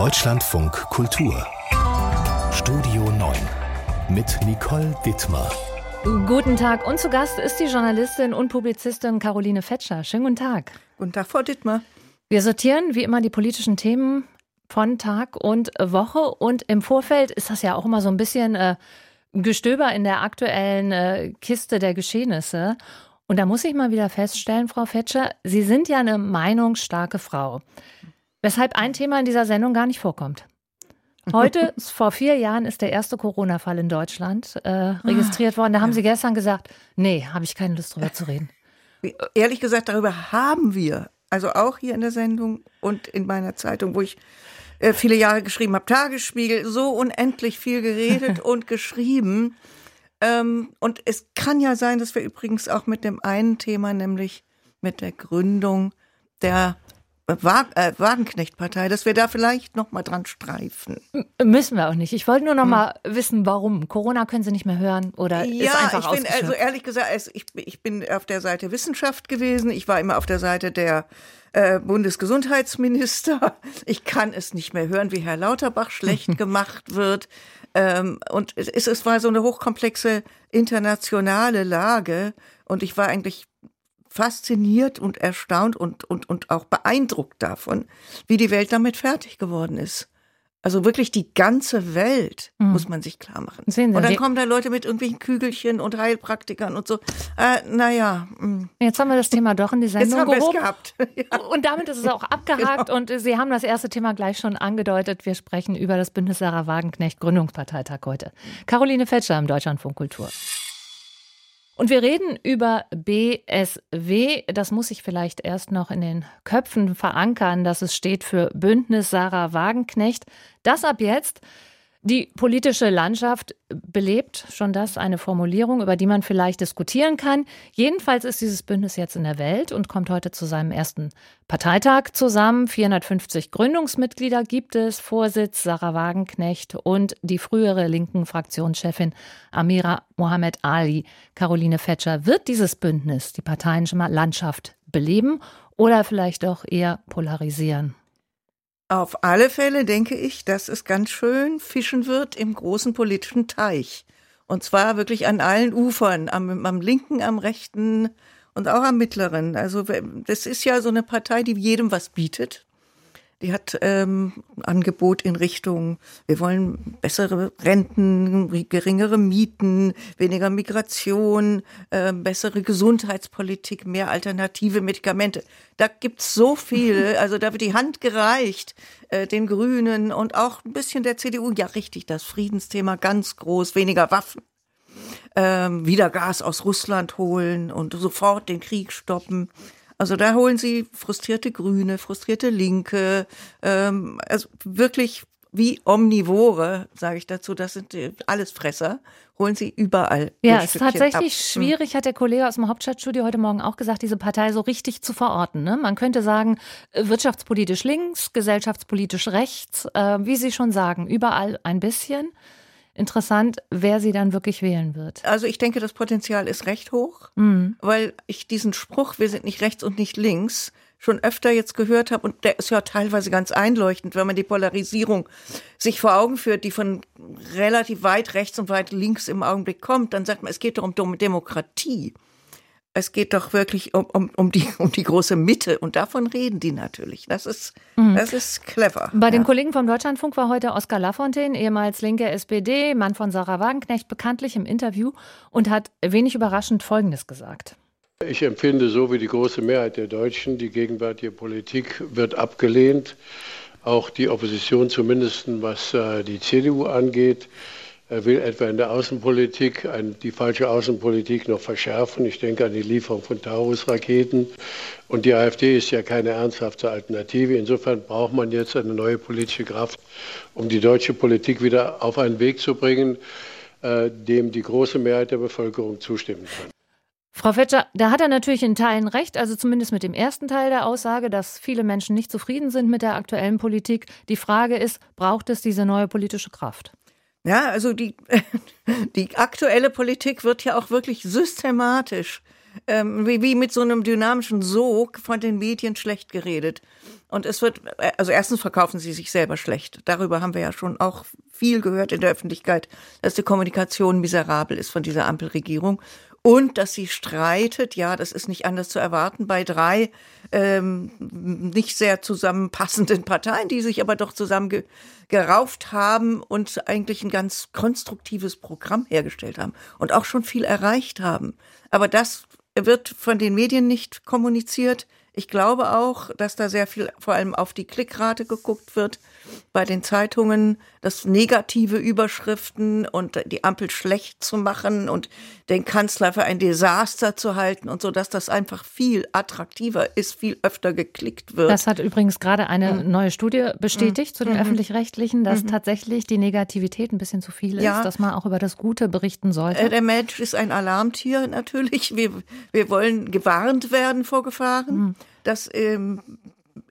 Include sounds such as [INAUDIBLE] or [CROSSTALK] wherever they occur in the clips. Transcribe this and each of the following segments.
Deutschlandfunk Kultur Studio 9 mit Nicole Dittmar. Guten Tag und zu Gast ist die Journalistin und Publizistin Caroline Fetscher. Schönen guten Tag. Guten Tag, Frau Dittmar. Wir sortieren wie immer die politischen Themen von Tag und Woche und im Vorfeld ist das ja auch immer so ein bisschen äh, Gestöber in der aktuellen äh, Kiste der Geschehnisse. Und da muss ich mal wieder feststellen, Frau Fetscher, Sie sind ja eine meinungsstarke Frau. Weshalb ein Thema in dieser Sendung gar nicht vorkommt. Heute, [LAUGHS] vor vier Jahren, ist der erste Corona-Fall in Deutschland äh, registriert worden. Da haben Sie gestern gesagt, nee, habe ich keine Lust drüber zu reden. Ehrlich gesagt, darüber haben wir, also auch hier in der Sendung und in meiner Zeitung, wo ich äh, viele Jahre geschrieben habe, Tagesspiegel, so unendlich viel geredet [LAUGHS] und geschrieben. Ähm, und es kann ja sein, dass wir übrigens auch mit dem einen Thema, nämlich mit der Gründung der Wagenknecht-Partei, dass wir da vielleicht noch mal dran streifen. Müssen wir auch nicht. Ich wollte nur noch hm. mal wissen, warum. Corona können Sie nicht mehr hören oder ja, ist einfach ich bin also ehrlich gesagt, ich, ich bin auf der Seite Wissenschaft gewesen. Ich war immer auf der Seite der äh, Bundesgesundheitsminister. [LAUGHS] Ich kann es nicht mehr hören, wie Herr Lauterbach schlecht [LAUGHS] gemacht wird. Ähm, und es, es war so eine hochkomplexe internationale Lage. Und ich war eigentlich fasziniert und erstaunt und, und, und auch beeindruckt davon, wie die Welt damit fertig geworden ist. Also wirklich die ganze Welt mhm. muss man sich klar machen. Sehen Sie, und dann kommen da Leute mit irgendwelchen Kügelchen und Heilpraktikern und so. Äh, naja. Hm. Jetzt haben wir das Thema doch in die Sendung Jetzt haben gehoben. gehabt. [LAUGHS] ja. Und damit ist es auch abgehakt. Genau. Und Sie haben das erste Thema gleich schon angedeutet. Wir sprechen über das Bündnis Sarah Wagenknecht Gründungsparteitag heute. Caroline Fetscher im Deutschlandfunk Kultur. Und wir reden über BSW. Das muss ich vielleicht erst noch in den Köpfen verankern, dass es steht für Bündnis Sarah Wagenknecht. Das ab jetzt die politische Landschaft belebt, schon das eine Formulierung, über die man vielleicht diskutieren kann. Jedenfalls ist dieses Bündnis jetzt in der Welt und kommt heute zu seinem ersten Parteitag zusammen. 450 Gründungsmitglieder gibt es, Vorsitz Sarah Wagenknecht und die frühere linken Fraktionschefin Amira Mohamed Ali. Caroline Fetscher, wird dieses Bündnis die Parteienlandschaft beleben oder vielleicht auch eher polarisieren? Auf alle Fälle denke ich, dass es ganz schön fischen wird im großen politischen Teich. Und zwar wirklich an allen Ufern, am, am linken, am rechten und auch am mittleren. Also das ist ja so eine Partei, die jedem was bietet. Die hat ähm, Angebot in Richtung, wir wollen bessere Renten, geringere Mieten, weniger Migration, äh, bessere Gesundheitspolitik, mehr alternative Medikamente. Da gibt's so viel, [LAUGHS] also da wird die Hand gereicht, äh, den Grünen und auch ein bisschen der CDU. Ja, richtig, das Friedensthema ganz groß, weniger Waffen. Ähm, wieder Gas aus Russland holen und sofort den Krieg stoppen. Also da holen sie frustrierte Grüne, frustrierte Linke, ähm, also wirklich wie Omnivore, sage ich dazu, das sind alles Fresser, holen sie überall. Ja, es ist tatsächlich ab. Hm. schwierig, hat der Kollege aus dem Hauptstadtstudio heute Morgen auch gesagt, diese Partei so richtig zu verorten. Ne? Man könnte sagen, wirtschaftspolitisch links, gesellschaftspolitisch rechts, äh, wie Sie schon sagen, überall ein bisschen interessant, wer sie dann wirklich wählen wird. Also ich denke, das Potenzial ist recht hoch, mhm. weil ich diesen Spruch, wir sind nicht rechts und nicht links, schon öfter jetzt gehört habe und der ist ja teilweise ganz einleuchtend, wenn man die Polarisierung sich vor Augen führt, die von relativ weit rechts und weit links im Augenblick kommt, dann sagt man, es geht doch um Demokratie. Es geht doch wirklich um, um, um, die, [LAUGHS] um die große Mitte und davon reden die natürlich. Das ist, mhm. das ist clever. Bei ja. den Kollegen vom Deutschlandfunk war heute Oskar Lafontaine, ehemals linke SPD, Mann von Sarah Wagenknecht, bekanntlich im Interview und hat wenig überraschend Folgendes gesagt. Ich empfinde so wie die große Mehrheit der Deutschen, die gegenwärtige Politik wird abgelehnt. Auch die Opposition, zumindest was äh, die CDU angeht. Er will etwa in der Außenpolitik ein, die falsche Außenpolitik noch verschärfen. Ich denke an die Lieferung von Taurus-Raketen. Und die AfD ist ja keine ernsthafte Alternative. Insofern braucht man jetzt eine neue politische Kraft, um die deutsche Politik wieder auf einen Weg zu bringen, äh, dem die große Mehrheit der Bevölkerung zustimmen kann. Frau Fetscher, da hat er natürlich in Teilen recht, also zumindest mit dem ersten Teil der Aussage, dass viele Menschen nicht zufrieden sind mit der aktuellen Politik. Die Frage ist, braucht es diese neue politische Kraft? Ja, also die, [LAUGHS] die aktuelle Politik wird ja auch wirklich systematisch, ähm, wie, wie mit so einem dynamischen Sog von den Medien schlecht geredet. Und es wird, also erstens verkaufen sie sich selber schlecht. Darüber haben wir ja schon auch viel gehört in der Öffentlichkeit, dass die Kommunikation miserabel ist von dieser Ampelregierung und dass sie streitet. Ja, das ist nicht anders zu erwarten bei drei ähm, nicht sehr zusammenpassenden Parteien, die sich aber doch zusammen gerauft haben und eigentlich ein ganz konstruktives Programm hergestellt haben und auch schon viel erreicht haben. Aber das wird von den Medien nicht kommuniziert. Ich glaube auch, dass da sehr viel vor allem auf die Klickrate geguckt wird bei den Zeitungen, das negative Überschriften und die Ampel schlecht zu machen und den Kanzler für ein Desaster zu halten und so, dass das einfach viel attraktiver ist, viel öfter geklickt wird. Das hat übrigens gerade eine mhm. neue Studie bestätigt mhm. zu den mhm. öffentlich-rechtlichen, dass mhm. tatsächlich die Negativität ein bisschen zu viel ist, ja. dass man auch über das Gute berichten sollte. Äh, der Mensch ist ein Alarmtier natürlich. Wir, wir wollen gewarnt werden vor Gefahren. Mhm. Das ähm,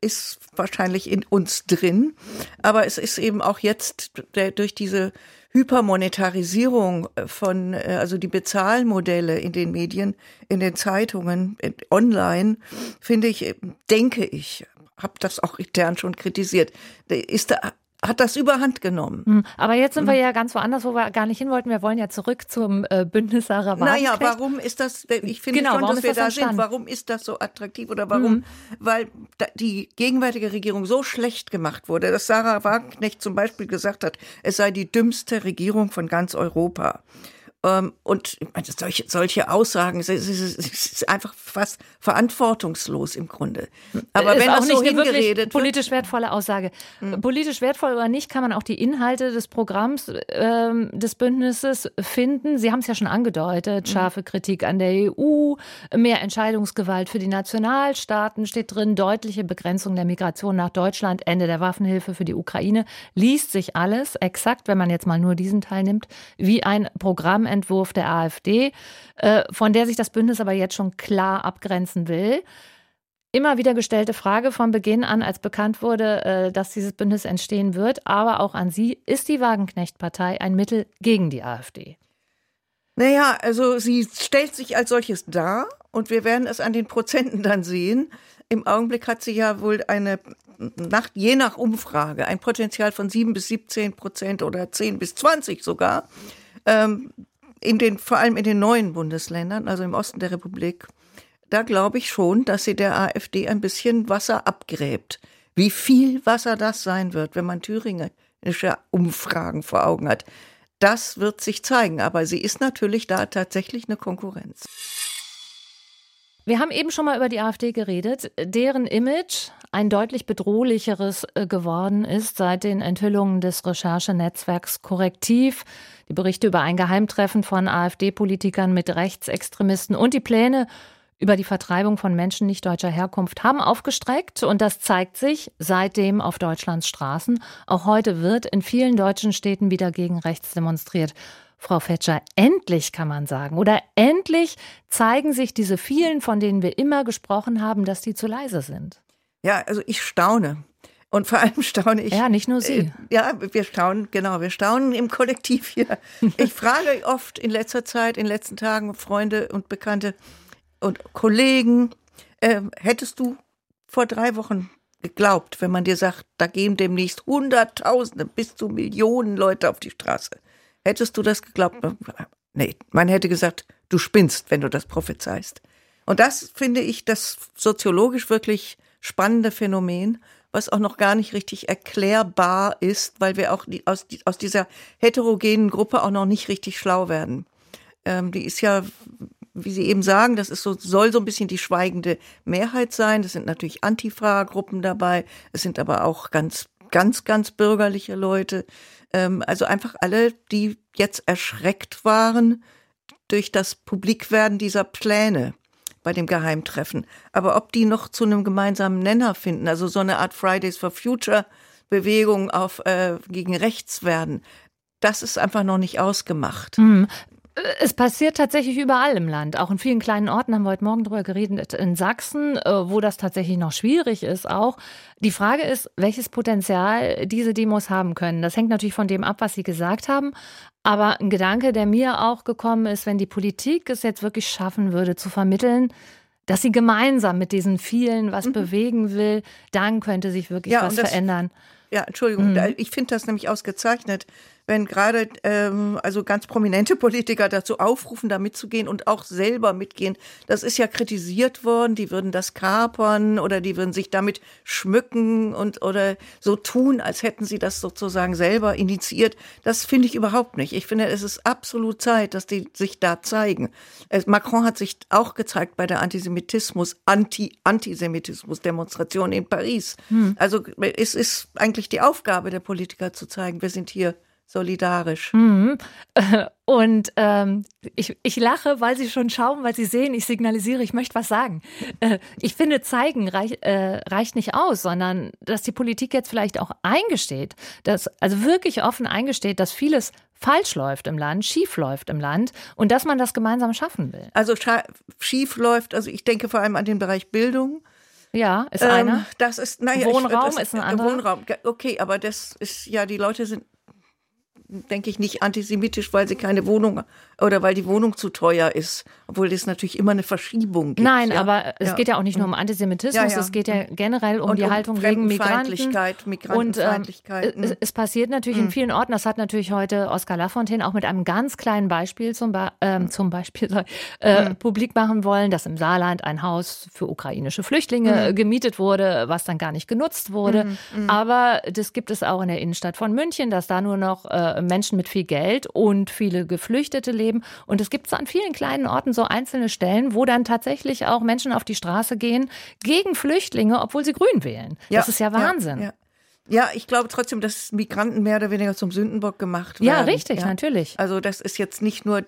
ist wahrscheinlich in uns drin. Aber es ist eben auch jetzt der, durch diese Hypermonetarisierung von, äh, also die Bezahlmodelle in den Medien, in den Zeitungen, online, finde ich, denke ich, habe das auch intern schon kritisiert, ist da hat das überhand genommen. Hm, aber jetzt sind wir hm. ja ganz woanders, wo wir gar nicht hin wollten. Wir wollen ja zurück zum äh, Bündnis Sarah Naja, warum ist das, ich finde genau, schon, dass wir da sind. Warum ist das so attraktiv oder warum? Mhm. Weil die gegenwärtige Regierung so schlecht gemacht wurde, dass Sarah Wagenknecht zum Beispiel gesagt hat, es sei die dümmste Regierung von ganz Europa. Ähm, und solche, solche Aussagen, es ist einfach fast verantwortungslos im Grunde. Aber ist wenn auch das so nicht eine wirklich politisch wertvolle Aussage. Mhm. Politisch wertvoll oder nicht, kann man auch die Inhalte des Programms ähm, des Bündnisses finden. Sie haben es ja schon angedeutet, hm. scharfe Kritik an der EU, mehr Entscheidungsgewalt für die Nationalstaaten steht drin, deutliche Begrenzung der Migration nach Deutschland, Ende der Waffenhilfe für die Ukraine. Liest sich alles exakt, wenn man jetzt mal nur diesen Teil nimmt, wie ein Programm Programmentwurf der AfD, äh, von der sich das Bündnis aber jetzt schon klar abgrenzen will. Immer wieder gestellte Frage von Beginn an, als bekannt wurde, äh, dass dieses Bündnis entstehen wird, aber auch an Sie, ist die Wagenknecht-Partei ein Mittel gegen die AfD? Naja, also sie stellt sich als solches dar und wir werden es an den Prozenten dann sehen. Im Augenblick hat sie ja wohl eine, nach, je nach Umfrage, ein Potenzial von 7 bis 17 Prozent oder 10 bis 20 sogar. Ähm, in den, vor allem in den neuen Bundesländern, also im Osten der Republik, da glaube ich schon, dass sie der AfD ein bisschen Wasser abgräbt. Wie viel Wasser das sein wird, wenn man thüringische Umfragen vor Augen hat, das wird sich zeigen. Aber sie ist natürlich da tatsächlich eine Konkurrenz. Wir haben eben schon mal über die AfD geredet, deren Image ein deutlich bedrohlicheres äh, geworden ist seit den Enthüllungen des Recherchenetzwerks Korrektiv, die Berichte über ein Geheimtreffen von AfD-Politikern mit Rechtsextremisten und die Pläne über die Vertreibung von Menschen nicht deutscher Herkunft haben aufgestreckt und das zeigt sich seitdem auf Deutschlands Straßen. Auch heute wird in vielen deutschen Städten wieder gegen rechts demonstriert. Frau Fetscher, endlich kann man sagen, oder endlich zeigen sich diese vielen, von denen wir immer gesprochen haben, dass die zu leise sind. Ja, also ich staune. Und vor allem staune ich. Ja, nicht nur Sie. Äh, ja, wir staunen, genau, wir staunen im Kollektiv hier. [LAUGHS] Ich frage oft in letzter Zeit, in den letzten Tagen Freunde und Bekannte und Kollegen, äh, hättest du vor drei Wochen geglaubt, wenn man dir sagt, da gehen demnächst Hunderttausende bis zu Millionen Leute auf die Straße? Hättest du das geglaubt? Nee, man hätte gesagt, du spinnst, wenn du das prophezeist. Und das finde ich das soziologisch wirklich spannende Phänomen, was auch noch gar nicht richtig erklärbar ist, weil wir auch die, aus, die, aus dieser heterogenen Gruppe auch noch nicht richtig schlau werden. Ähm, die ist ja, wie Sie eben sagen, das ist so, soll so ein bisschen die schweigende Mehrheit sein. Das sind natürlich Antifa-Gruppen dabei. Es sind aber auch ganz, ganz, ganz bürgerliche Leute. Ähm, also einfach alle, die jetzt erschreckt waren durch das Publikwerden dieser Pläne bei dem Geheimtreffen. Aber ob die noch zu einem gemeinsamen Nenner finden, also so eine Art Fridays for Future Bewegung auf äh, gegen rechts werden, das ist einfach noch nicht ausgemacht. Mhm. Es passiert tatsächlich überall im Land. Auch in vielen kleinen Orten haben wir heute Morgen darüber geredet. In Sachsen, äh, wo das tatsächlich noch schwierig ist, auch. Die Frage ist, welches Potenzial diese Demos haben können. Das hängt natürlich von dem ab, was Sie gesagt haben. Aber ein Gedanke, der mir auch gekommen ist, wenn die Politik es jetzt wirklich schaffen würde, zu vermitteln, dass sie gemeinsam mit diesen vielen was mhm. bewegen will, dann könnte sich wirklich ja, was das, verändern. Ja, Entschuldigung, mhm. ich finde das nämlich ausgezeichnet, wenn gerade ähm, also ganz prominente Politiker dazu aufrufen, da mitzugehen und auch selber mitgehen. Das ist ja kritisiert worden, die würden das kapern oder die würden sich damit schmücken und oder so tun, als hätten sie das sozusagen selber initiiert. Das finde ich überhaupt nicht. Ich finde, es ist absolut Zeit, dass die sich da zeigen. Macron hat sich auch gezeigt bei der Antisemitismus, Anti-Antisemitismus-Demonstration in Paris. Hm. Also es ist eigentlich die Aufgabe der Politiker zu zeigen, wir sind hier solidarisch. Mhm. [LAUGHS] Und ähm, ich, ich lache, weil Sie schon schauen, weil Sie sehen, ich signalisiere, ich möchte was sagen. Äh, ich finde, zeigen reich, äh, reicht nicht aus, sondern dass die Politik jetzt vielleicht auch eingesteht, dass, also wirklich offen eingesteht, dass vieles falsch läuft im Land, schief läuft im Land und dass man das gemeinsam schaffen will. Also schief läuft, also ich denke vor allem an den Bereich Bildung. Ja, ist ähm, einer. Das ist, naja, Wohnraum ich, das, ist ein anderer. Wohnraum, okay, aber das ist ja, die Leute sind denke ich, nicht antisemitisch, weil sie keine Wohnung oder weil die Wohnung zu teuer ist, obwohl es natürlich immer eine Verschiebung gibt. Nein, ja. aber es ja. geht ja auch nicht nur um Antisemitismus, ja, es geht ja generell um und die um Haltung gegen Migranten. Und ähm, es, passiert natürlich mhm. in vielen Orten, das hat natürlich heute Oskar Lafontaine auch mit einem ganz kleinen Beispiel zum, Be ähm, zum Beispiel äh, mhm. publik machen wollen, dass im Saarland ein Haus für ukrainische Flüchtlinge mhm. gemietet wurde, was dann gar nicht genutzt wurde. Mhm. Mhm. Aber das gibt es auch in der Innenstadt von München, dass da nur noch äh, Menschen mit viel Geld und viele Geflüchtete leben. Und es gibt so an vielen kleinen Orten so einzelne Stellen, wo dann tatsächlich auch Menschen auf die Straße gehen gegen Flüchtlinge, obwohl sie Grün wählen. Ja, das ist ja Wahnsinn. Ja, ja. Ja, ich glaube trotzdem, dass Migranten mehr oder weniger zum Sündenbock gemacht werden. Ja, richtig, ja. natürlich. Also das ist jetzt nicht nur,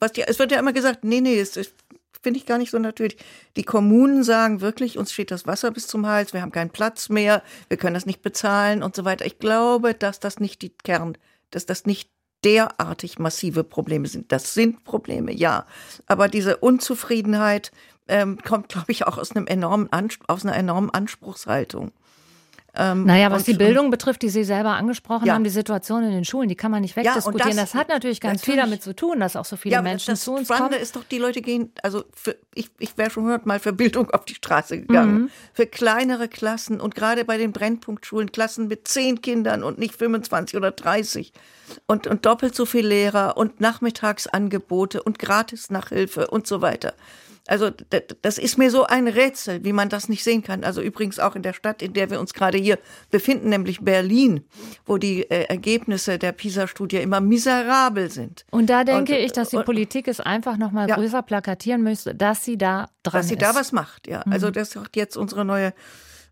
was die, es wird ja immer gesagt, nee, nee, es ist, finde ich gar nicht so natürlich. Die Kommunen sagen wirklich, uns steht das Wasser bis zum Hals, wir haben keinen Platz mehr, wir können das nicht bezahlen und so weiter. Ich glaube, dass das nicht die Kern dass das nicht derartig massive Probleme sind. Das sind Probleme, ja. Aber diese Unzufriedenheit ähm, kommt, glaube ich, auch aus, einem enormen aus einer enormen Anspruchshaltung. Ähm, naja, was und, die Bildung betrifft, die Sie selber angesprochen ja. haben, die Situation in den Schulen, die kann man nicht wegdiskutieren. Ja, das, das, hat natürlich ganz natürlich, viel damit zu tun, dass auch so viele ja, Menschen zu uns Spannende kommen. ist doch, die Leute gehen, also für, ich, ich wäre schon hundertmal für Bildung auf die Straße gegangen. Mhm. Für kleinere Klassen und gerade bei den Brennpunktschulen, Klassen mit zehn Kindern und nicht 25 oder 30 und, und doppelt so viel Lehrer und Nachmittagsangebote und Gratis-Nachhilfe und so weiter. Also das ist mir so ein Rätsel, wie man das nicht sehen kann. Also übrigens auch in der Stadt, in der wir uns gerade hier befinden, nämlich Berlin, wo die äh, Ergebnisse der PISA-Studie immer miserabel sind. Und da denke und, ich, dass die und, Politik es einfach noch mal ja, größer plakatieren müsste, dass sie da dran dass ist. sie da was macht. Ja, mhm. also das sagt jetzt unsere neue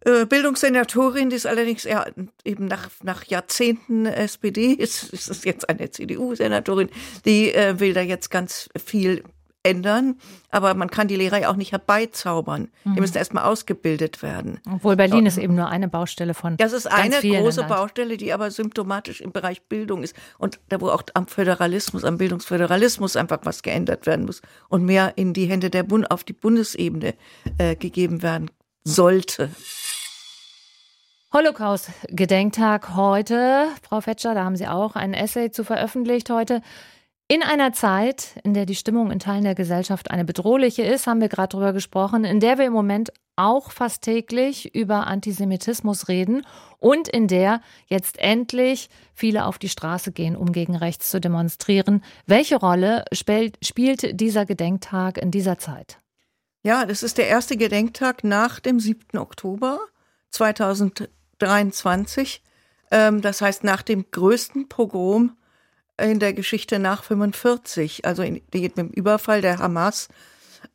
äh, Bildungssenatorin, die ist allerdings eher eben nach, nach Jahrzehnten SPD, [LAUGHS] ist, ist es jetzt eine CDU-Senatorin, die äh, will da jetzt ganz viel ändern, aber man kann die Lehrer ja auch nicht herbeizaubern. Mhm. Die müssen erstmal ausgebildet werden. Obwohl Berlin ist eben nur eine Baustelle von. Das ist eine große Baustelle, die aber symptomatisch im Bereich Bildung ist und da wo auch am Föderalismus, am Bildungsföderalismus einfach was geändert werden muss und mehr in die Hände der Bund auf die Bundesebene äh, gegeben werden sollte. Holocaust-Gedenktag heute. Frau Fetscher, da haben Sie auch ein Essay zu veröffentlicht heute. In einer Zeit, in der die Stimmung in Teilen der Gesellschaft eine bedrohliche ist, haben wir gerade darüber gesprochen, in der wir im Moment auch fast täglich über Antisemitismus reden und in der jetzt endlich viele auf die Straße gehen, um gegen rechts zu demonstrieren. Welche Rolle spielt dieser Gedenktag in dieser Zeit? Ja, das ist der erste Gedenktag nach dem 7. Oktober 2023. Ähm, das heißt nach dem größten Pogrom in der Geschichte nach 45, also in, dem Überfall der Hamas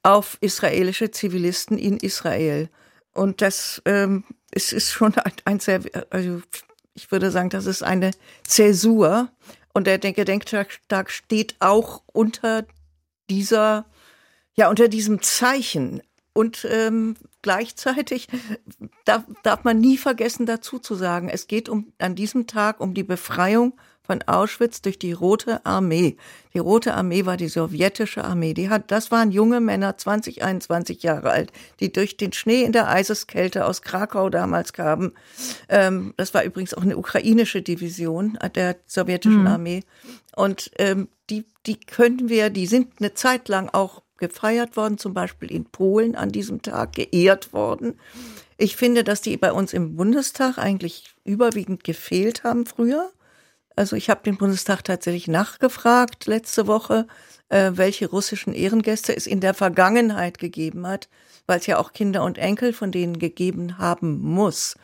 auf israelische Zivilisten in Israel. Und das ähm, es ist schon ein, ein sehr, also ich würde sagen, das ist eine Zäsur. Und der Gedenktag steht auch unter dieser, ja, unter diesem Zeichen. Und ähm, gleichzeitig darf, darf man nie vergessen, dazu zu sagen, es geht um, an diesem Tag um die Befreiung von Auschwitz durch die Rote Armee. Die Rote Armee war die sowjetische Armee. Die hat, das waren junge Männer, 20, 21 Jahre alt, die durch den Schnee in der Eiseskälte aus Krakau damals kamen. Ähm, das war übrigens auch eine ukrainische Division der sowjetischen mhm. Armee. Und ähm, die, die können wir, die sind eine Zeit lang auch gefeiert worden, zum Beispiel in Polen an diesem Tag geehrt worden. Ich finde, dass die bei uns im Bundestag eigentlich überwiegend gefehlt haben früher. Also ich habe den Bundestag tatsächlich nachgefragt letzte Woche, äh, welche russischen Ehrengäste es in der Vergangenheit gegeben hat, weil es ja auch Kinder und Enkel von denen gegeben haben muss,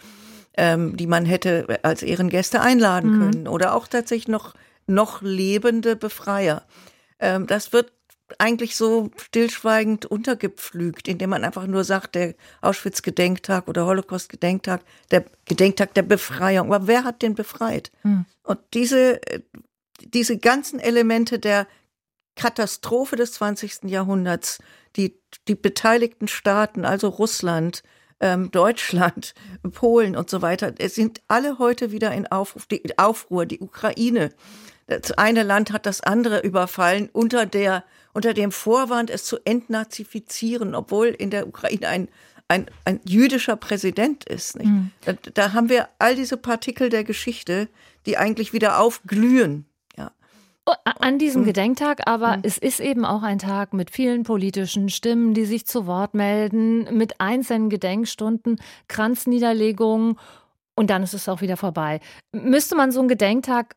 ähm, die man hätte als Ehrengäste einladen mhm. können oder auch tatsächlich noch noch lebende Befreier. Ähm, das wird eigentlich so stillschweigend untergepflügt, indem man einfach nur sagt, der Auschwitz-Gedenktag oder Holocaust-Gedenktag, der Gedenktag der Befreiung. Aber wer hat den befreit? Hm. Und diese, diese ganzen Elemente der Katastrophe des 20. Jahrhunderts, die, die beteiligten Staaten, also Russland, ähm, Deutschland, Polen und so weiter, es sind alle heute wieder in Aufruf, die Aufruhr, die Ukraine. Das eine Land hat das andere überfallen unter der unter dem Vorwand, es zu entnazifizieren, obwohl in der Ukraine ein, ein, ein jüdischer Präsident ist. Mhm. Da, da, haben wir all diese Partikel der Geschichte, die eigentlich wieder aufglühen. Ja. Oh, an diesem mhm. Gedenktag, aber mhm. es ist eben auch ein Tag mit vielen politischen Stimmen, die sich zu Wort melden, mit einzelnen Gedenkstunden, Kranzniederlegungen und dann ist es auch wieder vorbei. Müsste man so einen Gedenktag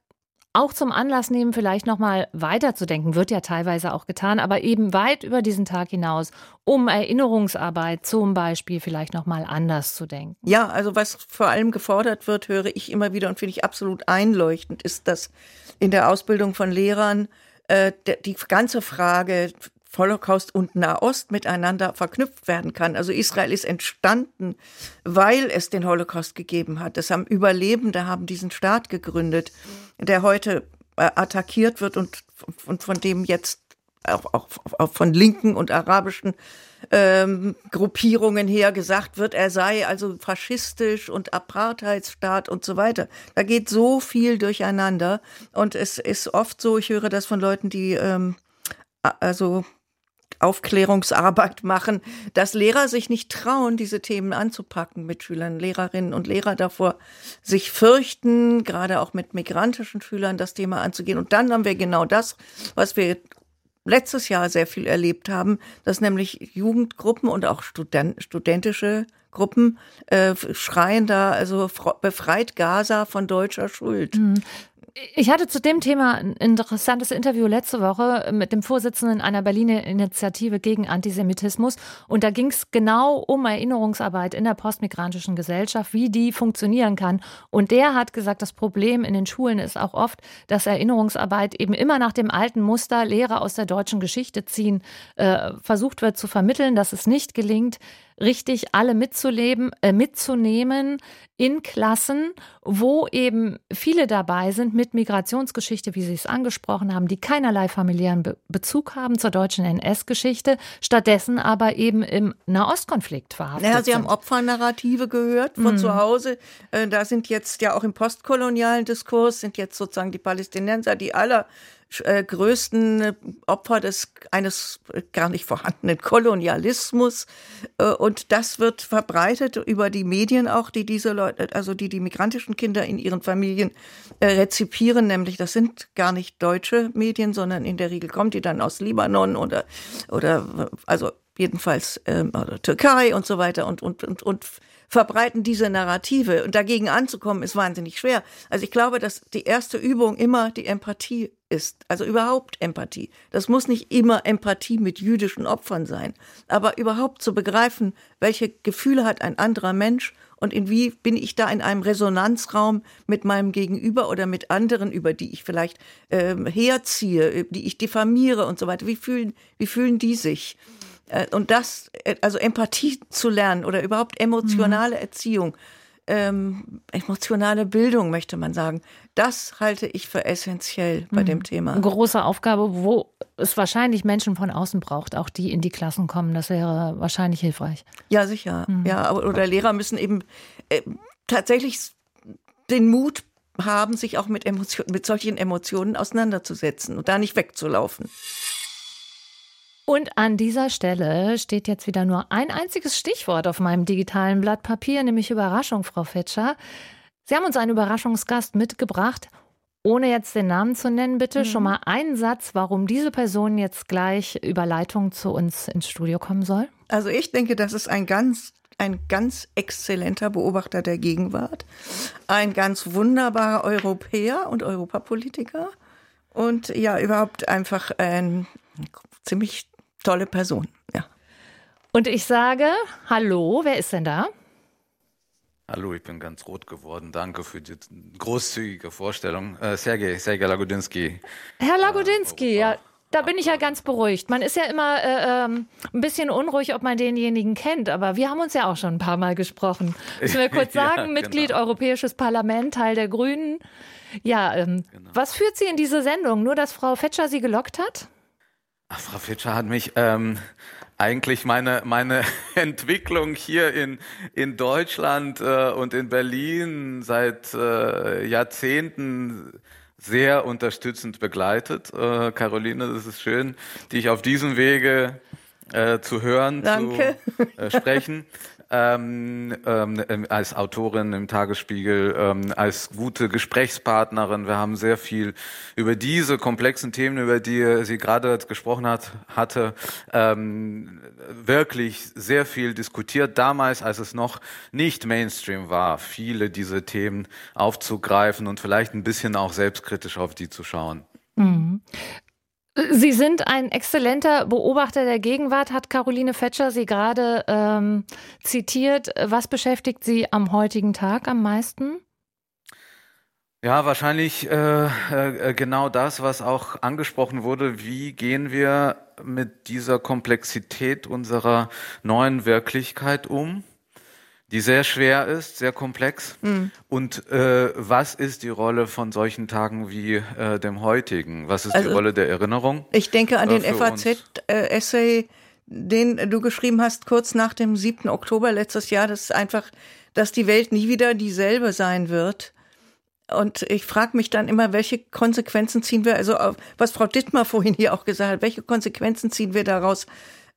auch zum Anlass nehmen, vielleicht nochmal weiterzudenken, wird ja teilweise auch getan, aber eben weit über diesen Tag hinaus, um Erinnerungsarbeit zum Beispiel vielleicht nochmal anders zu denken. Ja, also was vor allem gefordert wird, höre ich immer wieder und finde ich absolut einleuchtend, ist, dass in der Ausbildung von Lehrern äh, die ganze Frage Holocaust und Nahost miteinander verknüpft werden kann. Also Israel ist entstanden, weil es den Holocaust gegeben hat. Das haben Überlebende haben diesen Staat gegründet, der heute äh, attackiert wird und, und von dem jetzt auch, auch, auch von linken und arabischen ähm, Gruppierungen her gesagt wird, er sei also faschistisch und Apartheidsstaat und so weiter. Da geht so viel durcheinander und es ist oft so, ich höre das von Leuten, die ähm, also Aufklärungsarbeit machen, dass Lehrer sich nicht trauen, diese Themen anzupacken mit Schülern, Lehrerinnen und Lehrer davor sich fürchten, gerade auch mit migrantischen Schülern das Thema anzugehen. Und dann haben wir genau das, was wir letztes Jahr sehr viel erlebt haben, dass nämlich Jugendgruppen und auch Student, studentische Gruppen äh, schreien da, also befreit Gaza von deutscher Schuld. Mhm. Ich hatte zu dem Thema ein interessantes Interview letzte Woche mit dem Vorsitzenden einer Berliner Initiative gegen Antisemitismus. Und da ging es genau um Erinnerungsarbeit in der postmigrantischen Gesellschaft, wie die funktionieren kann. Und der hat gesagt, das Problem in den Schulen ist auch oft, dass Erinnerungsarbeit eben immer nach dem alten Muster Lehre aus der deutschen Geschichte ziehen, äh, versucht wird zu vermitteln, dass es nicht gelingt, richtig alle mitzuleben, äh, mitzunehmen in Klassen, wo eben viele dabei sind mit Migrationsgeschichte, wie Sie es angesprochen haben, die keinerlei familiären Be Bezug haben zur deutschen NS-Geschichte, stattdessen aber eben im Nahostkonflikt verhaftet ja, Sie haben Opfernarrative gehört von mhm. zu Hause. Äh, da sind jetzt ja auch im postkolonialen Diskurs sind jetzt sozusagen die Palästinenser die aller äh, größten Opfer des eines gar nicht vorhandenen Kolonialismus äh, und das wird verbreitet über die Medien auch, die diese Leute, also die die migrantischen Kinder in ihren Familien äh, rezipieren, nämlich das sind gar nicht deutsche Medien, sondern in der Regel kommen die dann aus Libanon oder oder also jedenfalls ähm, oder Türkei und so weiter und und und, und verbreiten diese Narrative. Und dagegen anzukommen, ist wahnsinnig schwer. Also ich glaube, dass die erste Übung immer die Empathie ist. Also überhaupt Empathie. Das muss nicht immer Empathie mit jüdischen Opfern sein. Aber überhaupt zu begreifen, welche Gefühle hat ein anderer Mensch und in wie bin ich da in einem Resonanzraum mit meinem Gegenüber oder mit anderen, über die ich vielleicht ähm, herziehe, die ich diffamiere und so weiter. Wie fühlen, wie fühlen die sich? Äh, und das, äh, also Empathie zu lernen oder überhaupt emotionale mhm. Erziehung, ähm, emotionale Bildung, möchte man sagen, das halte ich für essentiell bei mhm. dem Thema. Eine große Aufgabe, wo es wahrscheinlich Menschen von außen braucht, auch die in die Klassen kommen. Das wäre wahrscheinlich hilfreich. Ja, sicher. Mhm. Ja, oder Lehrer müssen eben äh, tatsächlich den Mut haben, sich auch mit, Emotion, mit solchen Emotionen auseinanderzusetzen und da nicht wegzulaufen. Und an dieser Stelle steht jetzt wieder nur ein einziges Stichwort auf meinem digitalen Blatt Papier, nämlich Überraschung, Frau Fetscher. Sie haben uns einen Überraschungsgast mitgebracht ohne jetzt den Namen zu nennen, bitte mhm. schon mal einen Satz, warum diese Person jetzt gleich über Leitung zu uns ins Studio kommen soll? Also ich denke, das ist ein ganz ein ganz exzellenter Beobachter der Gegenwart, ein ganz wunderbarer Europäer und Europapolitiker und ja, überhaupt einfach eine ziemlich tolle Person. Ja. Und ich sage, hallo, wer ist denn da? Hallo, ich bin ganz rot geworden. Danke für die großzügige Vorstellung. Äh, Sergej, Sergej Lagodinsky. Herr Lagodinsky, äh, ja, da bin ich ja ganz beruhigt. Man ist ja immer äh, ähm, ein bisschen unruhig, ob man denjenigen kennt, aber wir haben uns ja auch schon ein paar Mal gesprochen. Müssen wir [LAUGHS] kurz sagen, ja, genau. Mitglied Europäisches Parlament, Teil der Grünen. Ja, ähm, genau. was führt Sie in diese Sendung? Nur, dass Frau Fetscher Sie gelockt hat? Ach, Frau Fetscher hat mich ähm, eigentlich meine meine [LAUGHS] Entwicklung hier in in Deutschland äh, und in Berlin seit äh, Jahrzehnten sehr unterstützend begleitet. Äh, Caroline, das ist schön, dich auf diesem Wege äh, zu hören, Danke. zu äh, sprechen [LAUGHS] ähm, ähm, als Autorin im Tagesspiegel, ähm, als gute Gesprächspartnerin. Wir haben sehr viel über diese komplexen Themen, über die sie gerade gesprochen hat, hatte, ähm, wirklich sehr viel diskutiert. Damals, als es noch nicht Mainstream war, viele diese Themen aufzugreifen und vielleicht ein bisschen auch selbstkritisch auf die zu schauen. Mhm. Sie sind ein exzellenter Beobachter der Gegenwart, hat Caroline Fetscher Sie gerade ähm, zitiert. Was beschäftigt Sie am heutigen Tag am meisten? Ja, wahrscheinlich äh, äh, genau das, was auch angesprochen wurde. Wie gehen wir mit dieser Komplexität unserer neuen Wirklichkeit um? Die sehr schwer ist, sehr komplex. Mhm. Und äh, was ist die Rolle von solchen Tagen wie äh, dem heutigen? Was ist also, die Rolle der Erinnerung? Ich denke an äh, den FAZ-Essay, äh, den du geschrieben hast, kurz nach dem 7. Oktober letztes Jahr. Das ist einfach, dass die Welt nie wieder dieselbe sein wird. Und ich frage mich dann immer, welche Konsequenzen ziehen wir, also was Frau Dittmar vorhin hier auch gesagt hat, welche Konsequenzen ziehen wir daraus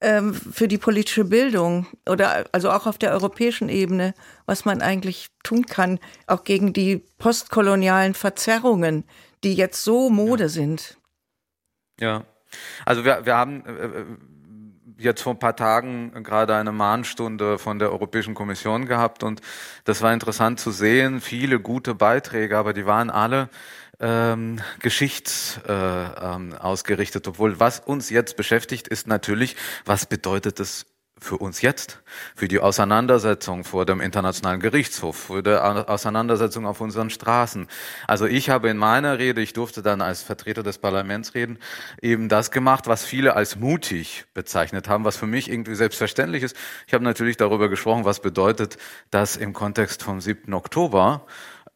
ähm, für die politische Bildung oder also auch auf der europäischen Ebene, was man eigentlich tun kann, auch gegen die postkolonialen Verzerrungen, die jetzt so Mode ja. sind. Ja, also wir, wir haben äh, äh, jetzt vor ein paar Tagen gerade eine Mahnstunde von der Europäischen Kommission gehabt und das war interessant zu sehen, viele gute Beiträge, aber die waren alle ähm, Geschichts äh, ähm, obwohl was uns jetzt beschäftigt, ist natürlich, was bedeutet es für uns jetzt, für die Auseinandersetzung vor dem Internationalen Gerichtshof, für die Auseinandersetzung auf unseren Straßen. Also ich habe in meiner Rede, ich durfte dann als Vertreter des Parlaments reden, eben das gemacht, was viele als mutig bezeichnet haben, was für mich irgendwie selbstverständlich ist. Ich habe natürlich darüber gesprochen, was bedeutet das im Kontext vom 7. Oktober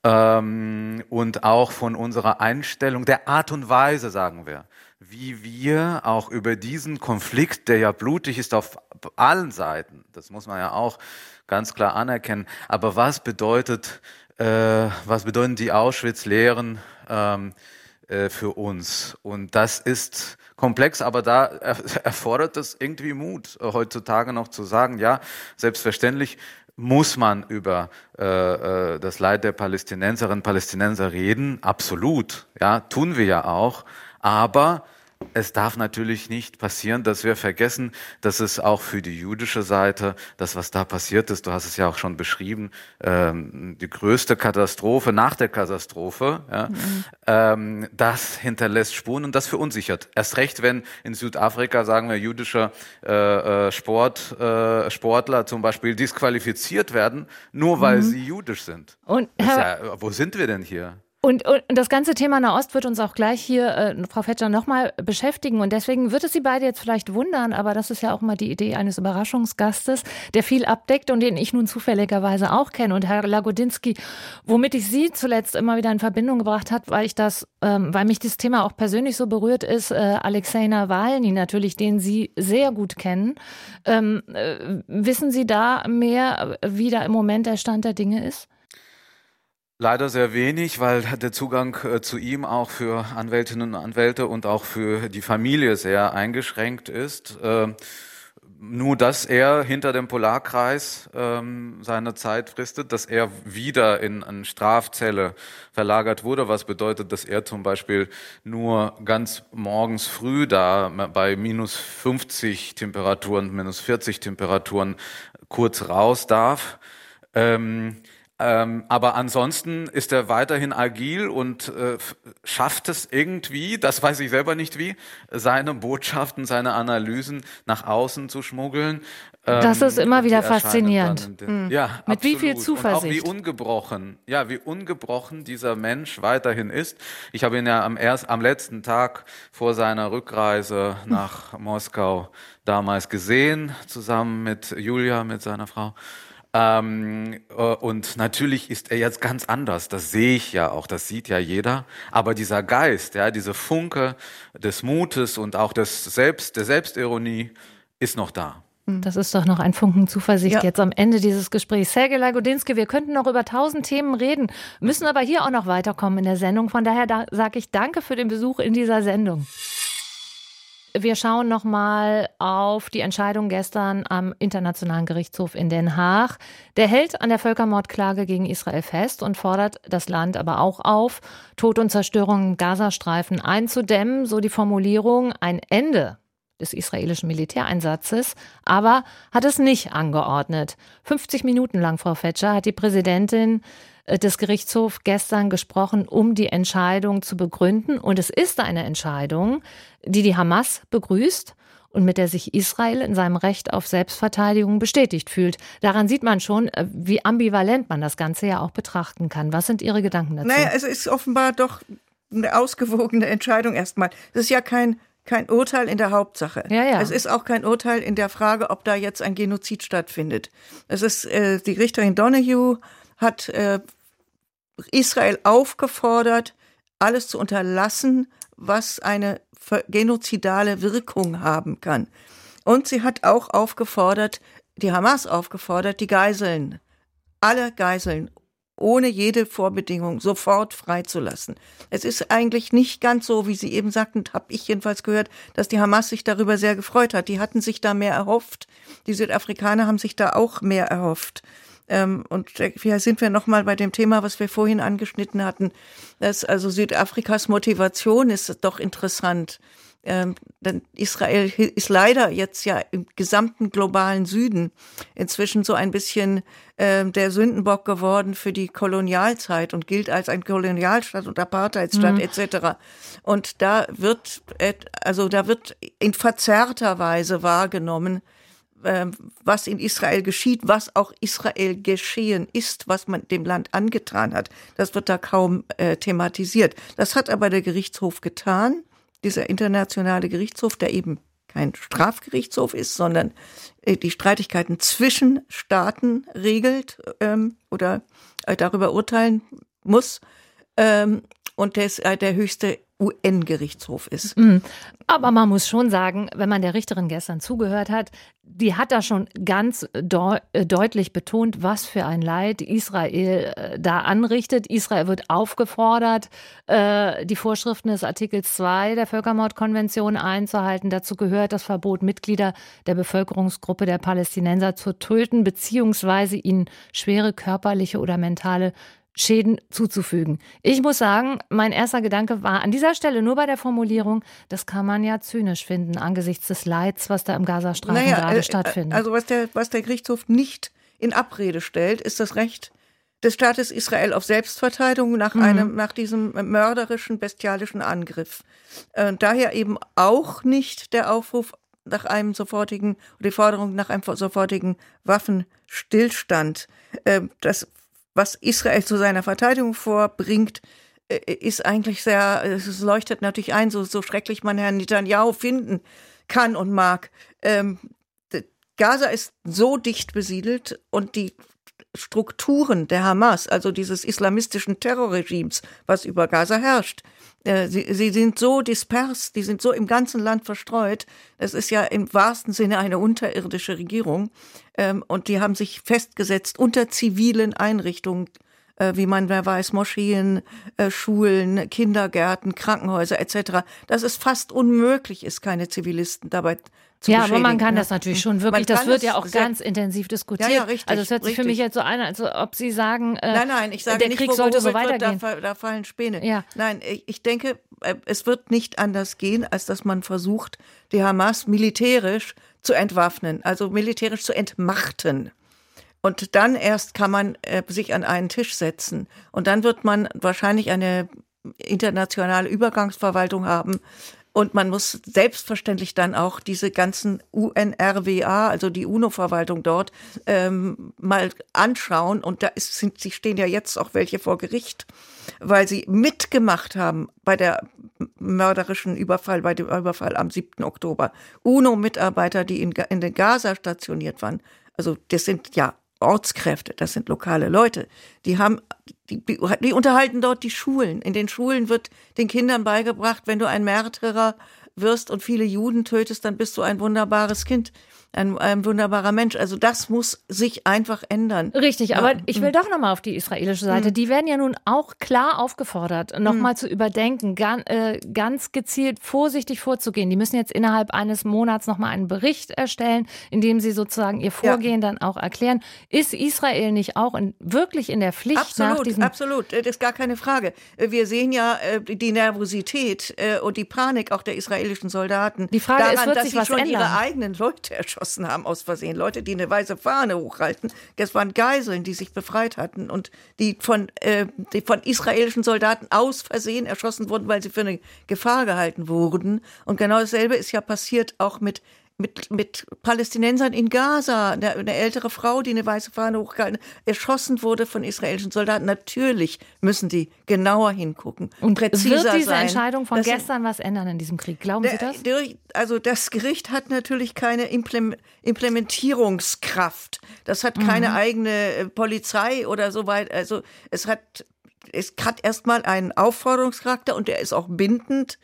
ähm, und auch von unserer Einstellung, der Art und Weise, sagen wir, wie wir auch über diesen Konflikt, der ja blutig ist auf allen Seiten, das muss man ja auch ganz klar anerkennen, aber was bedeutet, äh, was bedeuten die Auschwitz-Lehren ähm, äh, für uns? Und das ist komplex, aber da erfordert es irgendwie Mut, heutzutage noch zu sagen, ja, selbstverständlich muss man über äh, äh, das Leid der Palästinenserinnen und Palästinenser reden. Absolut, ja, tun wir ja auch. Aber es darf natürlich nicht passieren, dass wir vergessen, dass es auch für die jüdische Seite, das, was da passiert ist, du hast es ja auch schon beschrieben, ähm, die größte Katastrophe nach der Katastrophe, ja, mhm. ähm, das hinterlässt Spuren und das verunsichert. Erst recht, wenn in Südafrika, sagen wir, jüdische äh, äh Sport, äh, Sportler zum Beispiel disqualifiziert werden, nur weil mhm. sie jüdisch sind. Und, ja, wo sind wir denn hier? Und, und, das ganze Thema Nahost wird uns auch gleich hier, äh, Frau Fetscher, nochmal beschäftigen. Und deswegen wird es Sie beide jetzt vielleicht wundern, aber das ist ja auch mal die Idee eines Überraschungsgastes, der viel abdeckt und den ich nun zufälligerweise auch kenne. Und Herr Lagodinsky, womit ich Sie zuletzt immer wieder in Verbindung gebracht hat, weil ich das, ähm, weil mich das Thema auch persönlich so berührt ist, äh, Alexei Nawalny natürlich, den Sie sehr gut kennen. Ähm, äh, wissen Sie da mehr, wie da im Moment der Stand der Dinge ist? Leider sehr wenig, weil [LAUGHS] der Zugang äh, zu ihm auch für Anwältinnen und Anwälte und auch für die Familie sehr eingeschränkt ist. Ähm, nur, dass er hinter dem Polarkreis ähm, seine Zeit fristet, dass er wieder in eine Strafzelle verlagert wurde, was bedeutet, dass er zum Beispiel nur ganz morgens früh da bei minus 50 Temperaturen, minus 40 Temperaturen kurz raus darf. Ähm, ähm, aber ansonsten ist er weiterhin agil und äh, schafft es irgendwie, das weiß ich selber nicht wie, seine Botschaften, seine Analysen nach außen zu schmuggeln. Ähm, das ist immer wieder faszinierend. Den, mhm. Ja, mit absolut. wie viel Zuversicht. Und auch wie ungebrochen, ja, wie ungebrochen dieser Mensch weiterhin ist. Ich habe ihn ja am erst, am letzten Tag vor seiner Rückreise nach Moskau damals gesehen, zusammen mit Julia, mit seiner Frau. Ähm, äh, und natürlich ist er jetzt ganz anders. Das sehe ich ja auch, das sieht ja jeder. Aber dieser Geist, ja, diese Funke des Mutes und auch des Selbst, der Selbstironie ist noch da. Hm. Das ist doch noch ein Funken Zuversicht ja. jetzt am Ende dieses Gesprächs. Sergej Lagodinski, wir könnten noch über tausend Themen reden, müssen aber hier auch noch weiterkommen in der Sendung. Von daher da sage ich danke für den Besuch in dieser Sendung. Wir schauen nochmal auf die Entscheidung gestern am Internationalen Gerichtshof in Den Haag. Der hält an der Völkermordklage gegen Israel fest und fordert das Land aber auch auf, Tod und Zerstörung im Gazastreifen einzudämmen, so die Formulierung, ein Ende des israelischen Militäreinsatzes, aber hat es nicht angeordnet. 50 Minuten lang, Frau Fetscher, hat die Präsidentin äh, des Gerichtshofs gestern gesprochen, um die Entscheidung zu begründen. Und es ist eine Entscheidung, die die Hamas begrüßt und mit der sich Israel in seinem Recht auf Selbstverteidigung bestätigt fühlt. Daran sieht man schon, äh, wie ambivalent man das Ganze ja auch betrachten kann. Was sind Ihre Gedanken dazu? Naja, es ist offenbar doch eine ausgewogene Entscheidung erstmal. Es ist ja kein kein Urteil in der Hauptsache. Ja, ja. Es ist auch kein Urteil in der Frage, ob da jetzt ein Genozid stattfindet. Es ist äh, die Richterin Donahue hat äh, Israel aufgefordert, alles zu unterlassen, was eine genozidale Wirkung haben kann. Und sie hat auch aufgefordert, die Hamas aufgefordert, die Geiseln, alle Geiseln ohne jede Vorbedingung sofort freizulassen. Es ist eigentlich nicht ganz so, wie Sie eben sagten, habe ich jedenfalls gehört, dass die Hamas sich darüber sehr gefreut hat. Die hatten sich da mehr erhofft. Die Südafrikaner haben sich da auch mehr erhofft. Ähm, und hier sind wir nochmal bei dem Thema, was wir vorhin angeschnitten hatten, dass also Südafrikas Motivation ist doch interessant. Ähm, denn Israel ist leider jetzt ja im gesamten globalen Süden inzwischen so ein bisschen äh, der Sündenbock geworden für die Kolonialzeit und gilt als ein Kolonialstaat und Apartheidstaat mhm. etc. Und da wird, also da wird in verzerrter Weise wahrgenommen, ähm, was in Israel geschieht, was auch Israel geschehen ist, was man dem Land angetan hat. Das wird da kaum äh, thematisiert. Das hat aber der Gerichtshof getan, dieser internationale Gerichtshof, der eben kein Strafgerichtshof ist, sondern äh, die Streitigkeiten zwischen Staaten regelt ähm, oder äh, darüber urteilen muss. Ähm, und der ist äh, der höchste UN-Gerichtshof ist. Mhm. Aber man muss schon sagen, wenn man der Richterin gestern zugehört hat, die hat da schon ganz äh, deutlich betont, was für ein Leid Israel äh, da anrichtet. Israel wird aufgefordert, äh, die Vorschriften des Artikels 2 der Völkermordkonvention einzuhalten. Dazu gehört das Verbot, Mitglieder der Bevölkerungsgruppe der Palästinenser zu töten, beziehungsweise ihnen schwere körperliche oder mentale Schäden zuzufügen. Ich muss sagen, mein erster Gedanke war an dieser Stelle nur bei der Formulierung, das kann man ja zynisch finden angesichts des Leids, was da im Gazastreifen naja, gerade äh, stattfindet. Also was der, was der Gerichtshof nicht in Abrede stellt, ist das Recht des Staates Israel auf Selbstverteidigung nach mhm. einem, nach diesem mörderischen, bestialischen Angriff. Äh, daher eben auch nicht der Aufruf nach einem sofortigen, die Forderung nach einem sofortigen Waffenstillstand. Äh, das was Israel zu seiner Verteidigung vorbringt, äh, ist eigentlich sehr, es leuchtet natürlich ein, so, so schrecklich man Herrn Netanyahu finden kann und mag. Ähm, Gaza ist so dicht besiedelt und die Strukturen der Hamas, also dieses islamistischen Terrorregimes, was über Gaza herrscht, äh, sie, sie sind so dispers, die sind so im ganzen Land verstreut. Es ist ja im wahrsten Sinne eine unterirdische Regierung. Ähm, und die haben sich festgesetzt unter zivilen Einrichtungen, wie man wer weiß, Moscheen, äh, Schulen, Kindergärten, Krankenhäuser etc. Dass es fast unmöglich ist, keine Zivilisten dabei zu Ja, aber man kann das natürlich schon wirklich, das wird ja auch ganz intensiv diskutiert. Ja, ja, richtig. Also es hört sich richtig. für mich jetzt so an, als ob Sie sagen, äh, nein, nein, ich sage der nicht, Krieg sollte so weitergehen. Wird, da, da, fallen Späne. Ja. Nein, ich denke, äh, es wird nicht anders gehen, als dass man versucht, die Hamas militärisch zu entwaffnen, also militärisch zu entmachten. Und dann erst kann man äh, sich an einen Tisch setzen. Und dann wird man wahrscheinlich eine internationale Übergangsverwaltung haben, und man muss selbstverständlich dann auch diese ganzen UNRWA, also die UNO-Verwaltung dort, ähm, mal anschauen. Und da ist, sind, sie stehen ja jetzt auch welche vor Gericht, weil sie mitgemacht haben bei der mörderischen Überfall, bei dem Überfall am 7. Oktober. UNO-Mitarbeiter, die in, in den Gaza stationiert waren. Also das sind ja Ortskräfte, das sind lokale Leute, die haben, die, die unterhalten dort die Schulen. In den Schulen wird den Kindern beigebracht, wenn du ein Märtyrer wirst und viele Juden tötest, dann bist du ein wunderbares Kind ein, ein wunderbarer Mensch. Also das muss sich einfach ändern. Richtig, ja. aber ich will doch nochmal auf die israelische Seite. Mhm. Die werden ja nun auch klar aufgefordert, nochmal mhm. zu überdenken, ganz, äh, ganz gezielt vorsichtig vorzugehen. Die müssen jetzt innerhalb eines Monats nochmal einen Bericht erstellen, in dem sie sozusagen ihr Vorgehen ja. dann auch erklären. Ist Israel nicht auch in, wirklich in der Pflicht absolut, nach diesem... Absolut, das ist gar keine Frage. Wir sehen ja äh, die Nervosität äh, und die Panik auch der israelischen Soldaten. Die Frage daran, ist, wird dass sich sie was schon ändern? ihre eigenen Leute erschossen erschossen haben aus Versehen. Leute, die eine weiße Fahne hochhalten. Das waren Geiseln, die sich befreit hatten und die von, äh, die von israelischen Soldaten aus Versehen erschossen wurden, weil sie für eine Gefahr gehalten wurden. Und genau dasselbe ist ja passiert auch mit mit, mit Palästinensern in Gaza, eine, eine, ältere Frau, die eine weiße Fahne hochgehalten, erschossen wurde von israelischen Soldaten. Natürlich müssen die genauer hingucken und präziser Wird diese sein. Entscheidung von das gestern was ändern in diesem Krieg? Glauben Sie das? also das Gericht hat natürlich keine Implementierungskraft. Das hat keine mhm. eigene äh, Polizei oder so weit. Also es hat es hat erstmal einen Aufforderungscharakter und der ist auch bindend.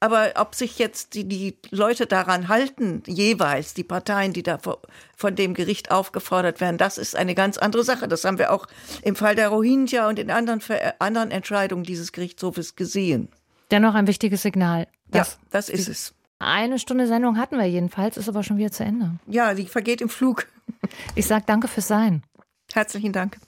Aber ob sich jetzt die, die Leute daran halten, jeweils die Parteien, die da von dem Gericht aufgefordert werden, das ist eine ganz andere Sache. Das haben wir auch im Fall der Rohingya und in anderen, anderen Entscheidungen dieses Gerichtshofes gesehen. Dennoch ein wichtiges Signal. Ja, das ist es. Eine Stunde Sendung hatten wir jedenfalls, ist aber schon wieder zu Ende. Ja, die vergeht im Flug. Ich sage danke fürs Sein. Herzlichen Dank.